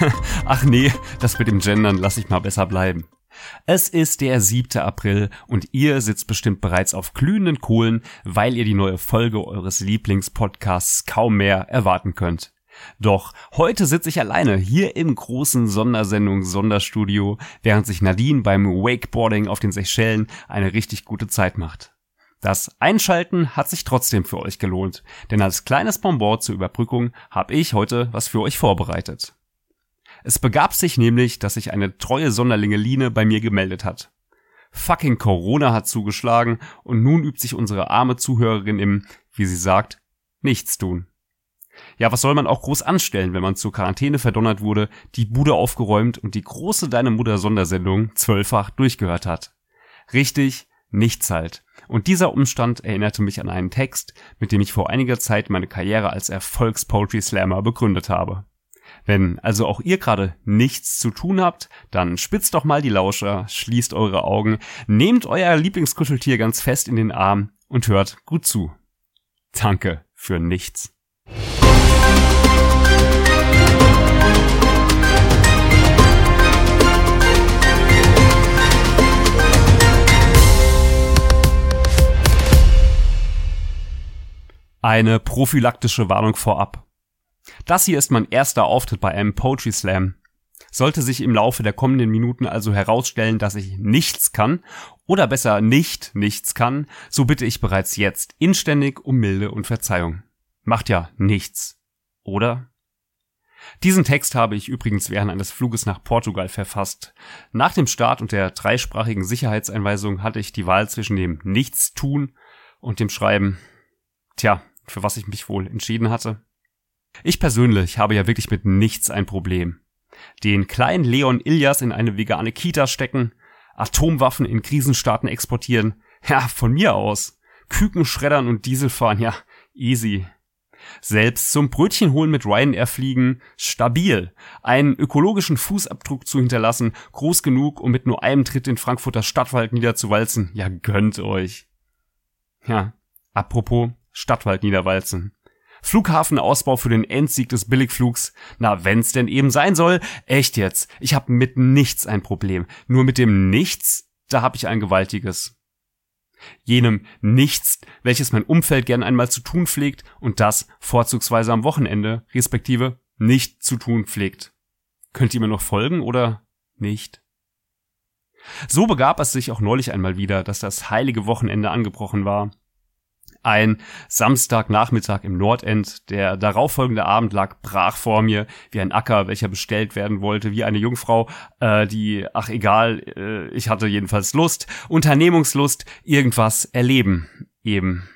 Ach nee, das mit dem Gendern lasse ich mal besser bleiben. Es ist der 7. April und ihr sitzt bestimmt bereits auf glühenden Kohlen, weil ihr die neue Folge eures Lieblingspodcasts kaum mehr erwarten könnt. Doch heute sitze ich alleine hier im großen Sondersendung Sonderstudio, während sich Nadine beim Wakeboarding auf den Seychellen eine richtig gute Zeit macht. Das Einschalten hat sich trotzdem für euch gelohnt, denn als kleines Bonbon zur Überbrückung habe ich heute was für euch vorbereitet. Es begab sich nämlich, dass sich eine treue Sonderlinge Line bei mir gemeldet hat. Fucking Corona hat zugeschlagen und nun übt sich unsere arme Zuhörerin im, wie sie sagt, Nichtstun. Ja, was soll man auch groß anstellen, wenn man zur Quarantäne verdonnert wurde, die Bude aufgeräumt und die große Deine Mutter Sondersendung zwölffach durchgehört hat? Richtig, nichts halt. Und dieser Umstand erinnerte mich an einen Text, mit dem ich vor einiger Zeit meine Karriere als Erfolgs-Poetry Slammer begründet habe. Wenn also auch ihr gerade nichts zu tun habt, dann spitzt doch mal die Lauscher, schließt eure Augen, nehmt euer Lieblingskuscheltier ganz fest in den Arm und hört gut zu. Danke für nichts. Eine prophylaktische Warnung vorab. Das hier ist mein erster Auftritt bei einem Poetry Slam. Sollte sich im Laufe der kommenden Minuten also herausstellen, dass ich nichts kann, oder besser nicht nichts kann, so bitte ich bereits jetzt inständig um Milde und Verzeihung. Macht ja nichts. Oder? Diesen Text habe ich übrigens während eines Fluges nach Portugal verfasst. Nach dem Start und der dreisprachigen Sicherheitseinweisung hatte ich die Wahl zwischen dem Nichtstun und dem Schreiben. Tja, für was ich mich wohl entschieden hatte. Ich persönlich habe ja wirklich mit nichts ein Problem. Den kleinen Leon Ilias in eine vegane Kita stecken, Atomwaffen in Krisenstaaten exportieren, ja, von mir aus. Küken schreddern und Diesel fahren, ja, easy. Selbst zum Brötchen holen mit Ryanair fliegen, stabil. Einen ökologischen Fußabdruck zu hinterlassen, groß genug, um mit nur einem Tritt den Frankfurter Stadtwald niederzuwalzen, ja, gönnt euch. Ja, apropos Stadtwald niederwalzen. Flughafenausbau für den Endsieg des Billigflugs. Na, wenn's denn eben sein soll. Echt jetzt. Ich hab mit nichts ein Problem. Nur mit dem Nichts, da hab ich ein gewaltiges. Jenem Nichts, welches mein Umfeld gern einmal zu tun pflegt und das vorzugsweise am Wochenende, respektive nicht zu tun pflegt. Könnt ihr mir noch folgen oder nicht? So begab es sich auch neulich einmal wieder, dass das heilige Wochenende angebrochen war ein Samstagnachmittag im Nordend. Der darauffolgende Abend lag brach vor mir, wie ein Acker, welcher bestellt werden wollte, wie eine Jungfrau, äh, die, ach egal, äh, ich hatte jedenfalls Lust, Unternehmungslust, irgendwas erleben, eben.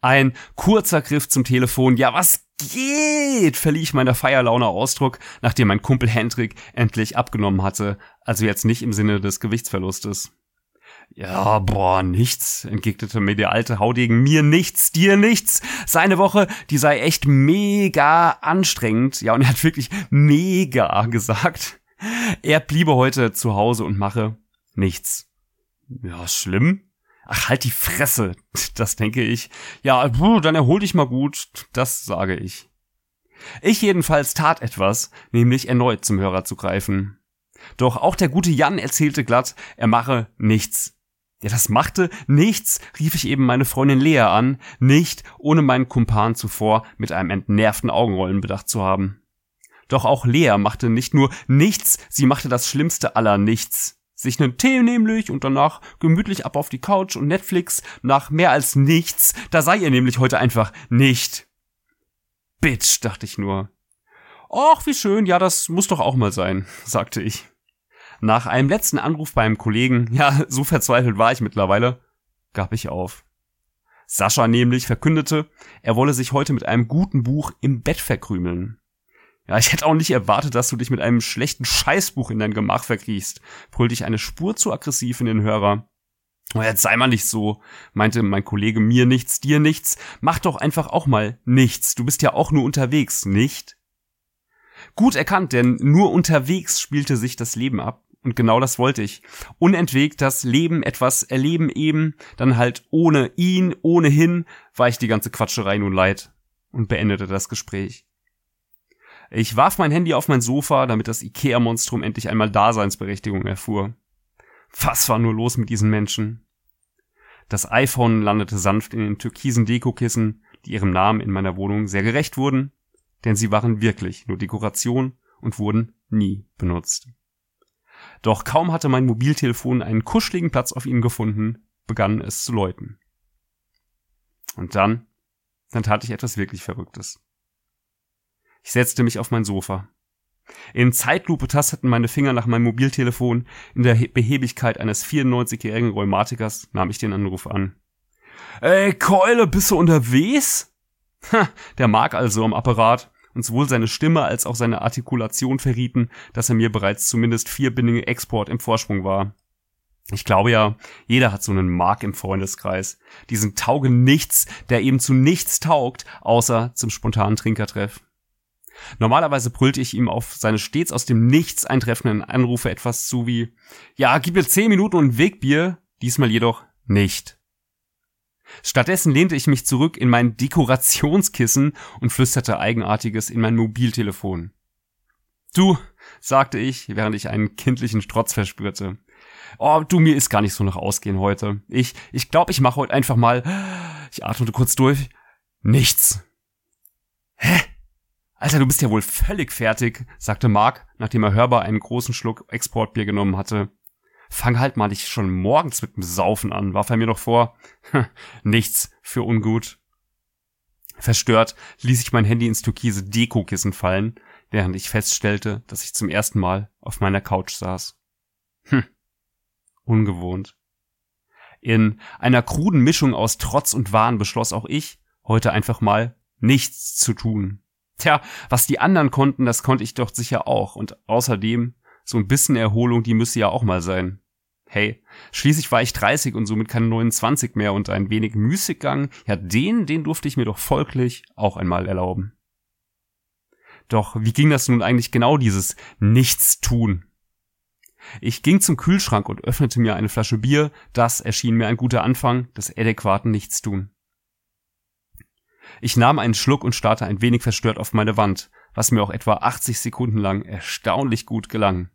Ein kurzer Griff zum Telefon, ja was geht, verlieh ich meiner Feierlaune Ausdruck, nachdem mein Kumpel Hendrik endlich abgenommen hatte, also jetzt nicht im Sinne des Gewichtsverlustes. Ja, boah, nichts, entgegnete mir der alte Haudegen. Mir nichts, dir nichts. Seine Woche, die sei echt mega anstrengend. Ja, und er hat wirklich mega gesagt. Er bliebe heute zu Hause und mache nichts. Ja, schlimm? Ach, halt die Fresse. Das denke ich. Ja, dann erhol dich mal gut. Das sage ich. Ich jedenfalls tat etwas, nämlich erneut zum Hörer zu greifen. Doch auch der gute Jan erzählte glatt, er mache nichts. Ja, das machte nichts, rief ich eben meine Freundin Lea an, nicht ohne meinen Kumpan zuvor mit einem entnervten Augenrollen bedacht zu haben. Doch auch Lea machte nicht nur nichts, sie machte das Schlimmste aller Nichts. Sich nen Tee nämlich und danach gemütlich ab auf die Couch und Netflix nach mehr als nichts, da sei ihr nämlich heute einfach nicht. Bitch, dachte ich nur. Och, wie schön, ja, das muss doch auch mal sein, sagte ich. Nach einem letzten Anruf beim Kollegen, ja, so verzweifelt war ich mittlerweile, gab ich auf. Sascha nämlich verkündete, er wolle sich heute mit einem guten Buch im Bett verkrümeln. Ja, ich hätte auch nicht erwartet, dass du dich mit einem schlechten Scheißbuch in dein Gemach verkriechst, brüllte ich eine Spur zu aggressiv in den Hörer. Oh, jetzt sei mal nicht so, meinte mein Kollege mir nichts, dir nichts. Mach doch einfach auch mal nichts. Du bist ja auch nur unterwegs, nicht? Gut erkannt, denn nur unterwegs spielte sich das Leben ab. Und genau das wollte ich. Unentwegt das Leben etwas erleben eben, dann halt ohne ihn, ohnehin, war ich die ganze Quatscherei nun leid und beendete das Gespräch. Ich warf mein Handy auf mein Sofa, damit das Ikea-Monstrum endlich einmal Daseinsberechtigung erfuhr. Was war nur los mit diesen Menschen? Das iPhone landete sanft in den türkisen Dekokissen, die ihrem Namen in meiner Wohnung sehr gerecht wurden, denn sie waren wirklich nur Dekoration und wurden nie benutzt. Doch kaum hatte mein Mobiltelefon einen kuscheligen Platz auf ihnen gefunden, begann es zu läuten. Und dann, dann tat ich etwas wirklich Verrücktes. Ich setzte mich auf mein Sofa. In Zeitlupe tasteten meine Finger nach meinem Mobiltelefon. In der Behebigkeit eines 94-jährigen Rheumatikers nahm ich den Anruf an. Ey, Keule, bist du unterwegs? Ha, der mag also am Apparat und sowohl seine Stimme als auch seine Artikulation verrieten, dass er mir bereits zumindest vierbindige Export im Vorsprung war. Ich glaube ja, jeder hat so einen Mark im Freundeskreis. Diesen Taugen nichts, der eben zu nichts taugt, außer zum spontanen Trinkertreff. Normalerweise brüllte ich ihm auf seine stets aus dem Nichts eintreffenden Anrufe etwas zu wie, ja, gib mir zehn Minuten und Wegbier, diesmal jedoch nicht. Stattdessen lehnte ich mich zurück in mein Dekorationskissen und flüsterte Eigenartiges in mein Mobiltelefon. Du, sagte ich, während ich einen kindlichen Strotz verspürte. Oh, du, mir ist gar nicht so nach Ausgehen heute. Ich, ich glaube, ich mache heute einfach mal, ich atmete kurz durch, nichts. Hä? Alter, du bist ja wohl völlig fertig, sagte Mark, nachdem er hörbar einen großen Schluck Exportbier genommen hatte. Fang halt mal nicht schon morgens mit dem Saufen an, warf er mir noch vor. Nichts für ungut. Verstört ließ ich mein Handy ins türkise Dekokissen fallen, während ich feststellte, dass ich zum ersten Mal auf meiner Couch saß. Hm. Ungewohnt. In einer kruden Mischung aus Trotz und Wahn beschloss auch ich, heute einfach mal nichts zu tun. Tja, was die anderen konnten, das konnte ich doch sicher auch. Und außerdem, so ein bisschen Erholung, die müsste ja auch mal sein. Hey, schließlich war ich 30 und somit keine 29 mehr und ein wenig Müßiggang, ja den, den durfte ich mir doch folglich auch einmal erlauben. Doch wie ging das nun eigentlich genau, dieses Nichtstun? Ich ging zum Kühlschrank und öffnete mir eine Flasche Bier, das erschien mir ein guter Anfang des adäquaten Nichtstun. Ich nahm einen Schluck und starrte ein wenig verstört auf meine Wand, was mir auch etwa 80 Sekunden lang erstaunlich gut gelang.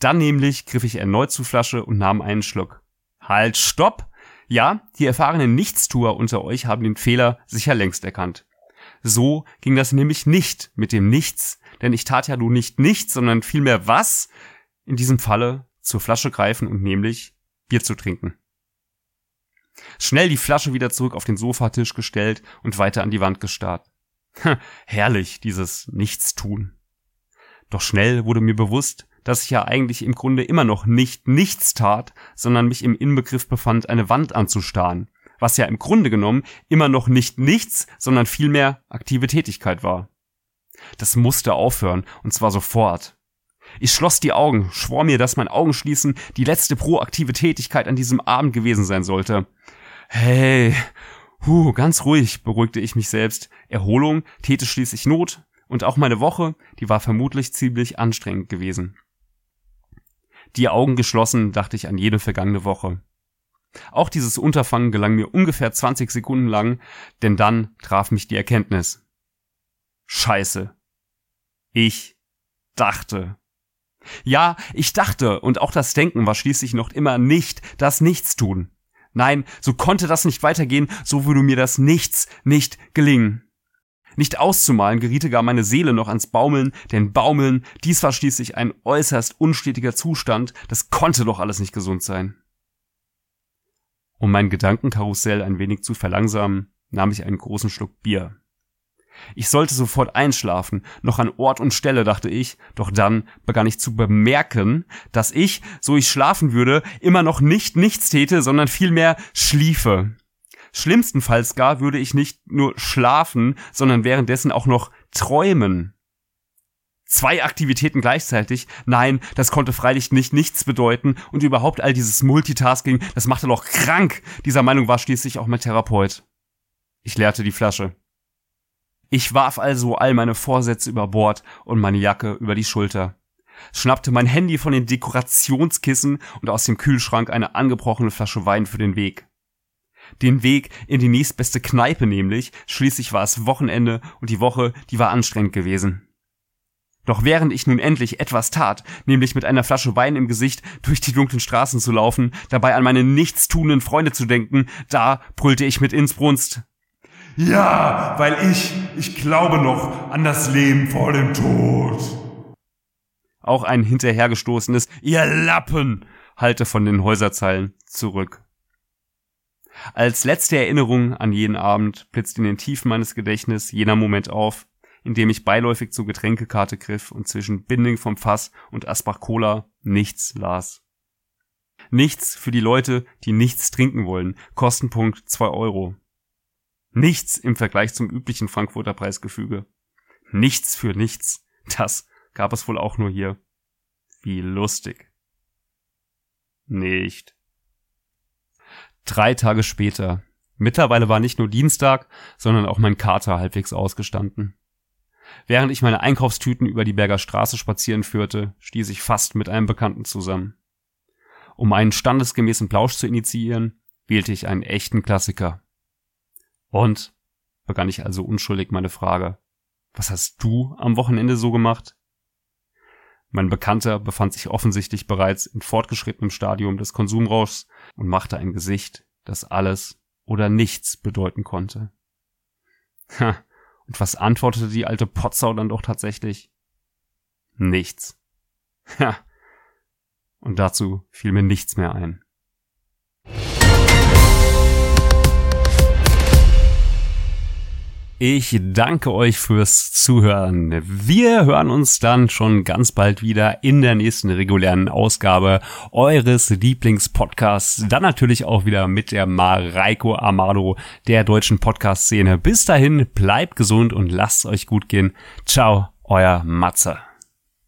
Dann nämlich griff ich erneut zur Flasche und nahm einen Schluck. Halt, stopp! Ja, die erfahrenen Nichtstuer unter euch haben den Fehler sicher längst erkannt. So ging das nämlich nicht mit dem Nichts, denn ich tat ja nun nicht nichts, sondern vielmehr was? In diesem Falle zur Flasche greifen und nämlich Bier zu trinken. Schnell die Flasche wieder zurück auf den Sofatisch gestellt und weiter an die Wand gestarrt. Herrlich, dieses Nichtstun. Doch schnell wurde mir bewusst, dass ich ja eigentlich im Grunde immer noch nicht nichts tat, sondern mich im Inbegriff befand, eine Wand anzustarren, was ja im Grunde genommen immer noch nicht nichts, sondern vielmehr aktive Tätigkeit war. Das musste aufhören, und zwar sofort. Ich schloss die Augen, schwor mir, dass mein Augenschließen die letzte proaktive Tätigkeit an diesem Abend gewesen sein sollte. Hey, huh, ganz ruhig, beruhigte ich mich selbst. Erholung täte schließlich Not, und auch meine Woche, die war vermutlich ziemlich anstrengend gewesen. Die Augen geschlossen, dachte ich an jede vergangene Woche. Auch dieses Unterfangen gelang mir ungefähr 20 Sekunden lang, denn dann traf mich die Erkenntnis. Scheiße. Ich dachte. Ja, ich dachte, und auch das Denken war schließlich noch immer nicht das Nichtstun. Nein, so konnte das nicht weitergehen, so würde mir das Nichts nicht gelingen. Nicht auszumalen geriete gar meine Seele noch ans Baumeln, denn Baumeln, dies war schließlich ein äußerst unstetiger Zustand, das konnte doch alles nicht gesund sein. Um mein Gedankenkarussell ein wenig zu verlangsamen, nahm ich einen großen Schluck Bier. Ich sollte sofort einschlafen, noch an Ort und Stelle, dachte ich, doch dann begann ich zu bemerken, dass ich, so ich schlafen würde, immer noch nicht nichts täte, sondern vielmehr schliefe. Schlimmstenfalls gar würde ich nicht nur schlafen, sondern währenddessen auch noch träumen. Zwei Aktivitäten gleichzeitig? Nein, das konnte freilich nicht nichts bedeuten und überhaupt all dieses Multitasking, das machte doch krank. Dieser Meinung war schließlich auch mein Therapeut. Ich leerte die Flasche. Ich warf also all meine Vorsätze über Bord und meine Jacke über die Schulter, schnappte mein Handy von den Dekorationskissen und aus dem Kühlschrank eine angebrochene Flasche Wein für den Weg. Den Weg in die nächstbeste Kneipe nämlich, schließlich war es Wochenende und die Woche, die war anstrengend gewesen. Doch während ich nun endlich etwas tat, nämlich mit einer Flasche Wein im Gesicht durch die dunklen Straßen zu laufen, dabei an meine nichtstuenden Freunde zu denken, da brüllte ich mit Innsbrunst. Ja, weil ich, ich glaube noch an das Leben vor dem Tod. Auch ein hinterhergestoßenes Ihr Lappen halte von den Häuserzeilen zurück. Als letzte Erinnerung an jeden Abend blitzt in den Tiefen meines Gedächtnisses jener Moment auf, indem ich beiläufig zur Getränkekarte griff und zwischen Binding vom Fass und Asbach Cola nichts las. Nichts für die Leute, die nichts trinken wollen. Kostenpunkt zwei Euro. Nichts im Vergleich zum üblichen Frankfurter Preisgefüge. Nichts für nichts. Das gab es wohl auch nur hier. Wie lustig. Nicht. Drei Tage später. Mittlerweile war nicht nur Dienstag, sondern auch mein Kater halbwegs ausgestanden. Während ich meine Einkaufstüten über die Berger Straße spazieren führte, stieß ich fast mit einem Bekannten zusammen. Um einen standesgemäßen Plausch zu initiieren, wählte ich einen echten Klassiker. Und, begann ich also unschuldig meine Frage, was hast du am Wochenende so gemacht? Mein Bekannter befand sich offensichtlich bereits in fortgeschrittenem Stadium des Konsumrauschs und machte ein Gesicht, das alles oder nichts bedeuten konnte. Ha, und was antwortete die alte Potsau dann doch tatsächlich? Nichts. Ja. Und dazu fiel mir nichts mehr ein. Ich danke euch fürs Zuhören. Wir hören uns dann schon ganz bald wieder in der nächsten regulären Ausgabe eures Lieblingspodcasts. Dann natürlich auch wieder mit der Mareiko Amado der deutschen Podcast-Szene. Bis dahin, bleibt gesund und lasst euch gut gehen. Ciao, euer Matze.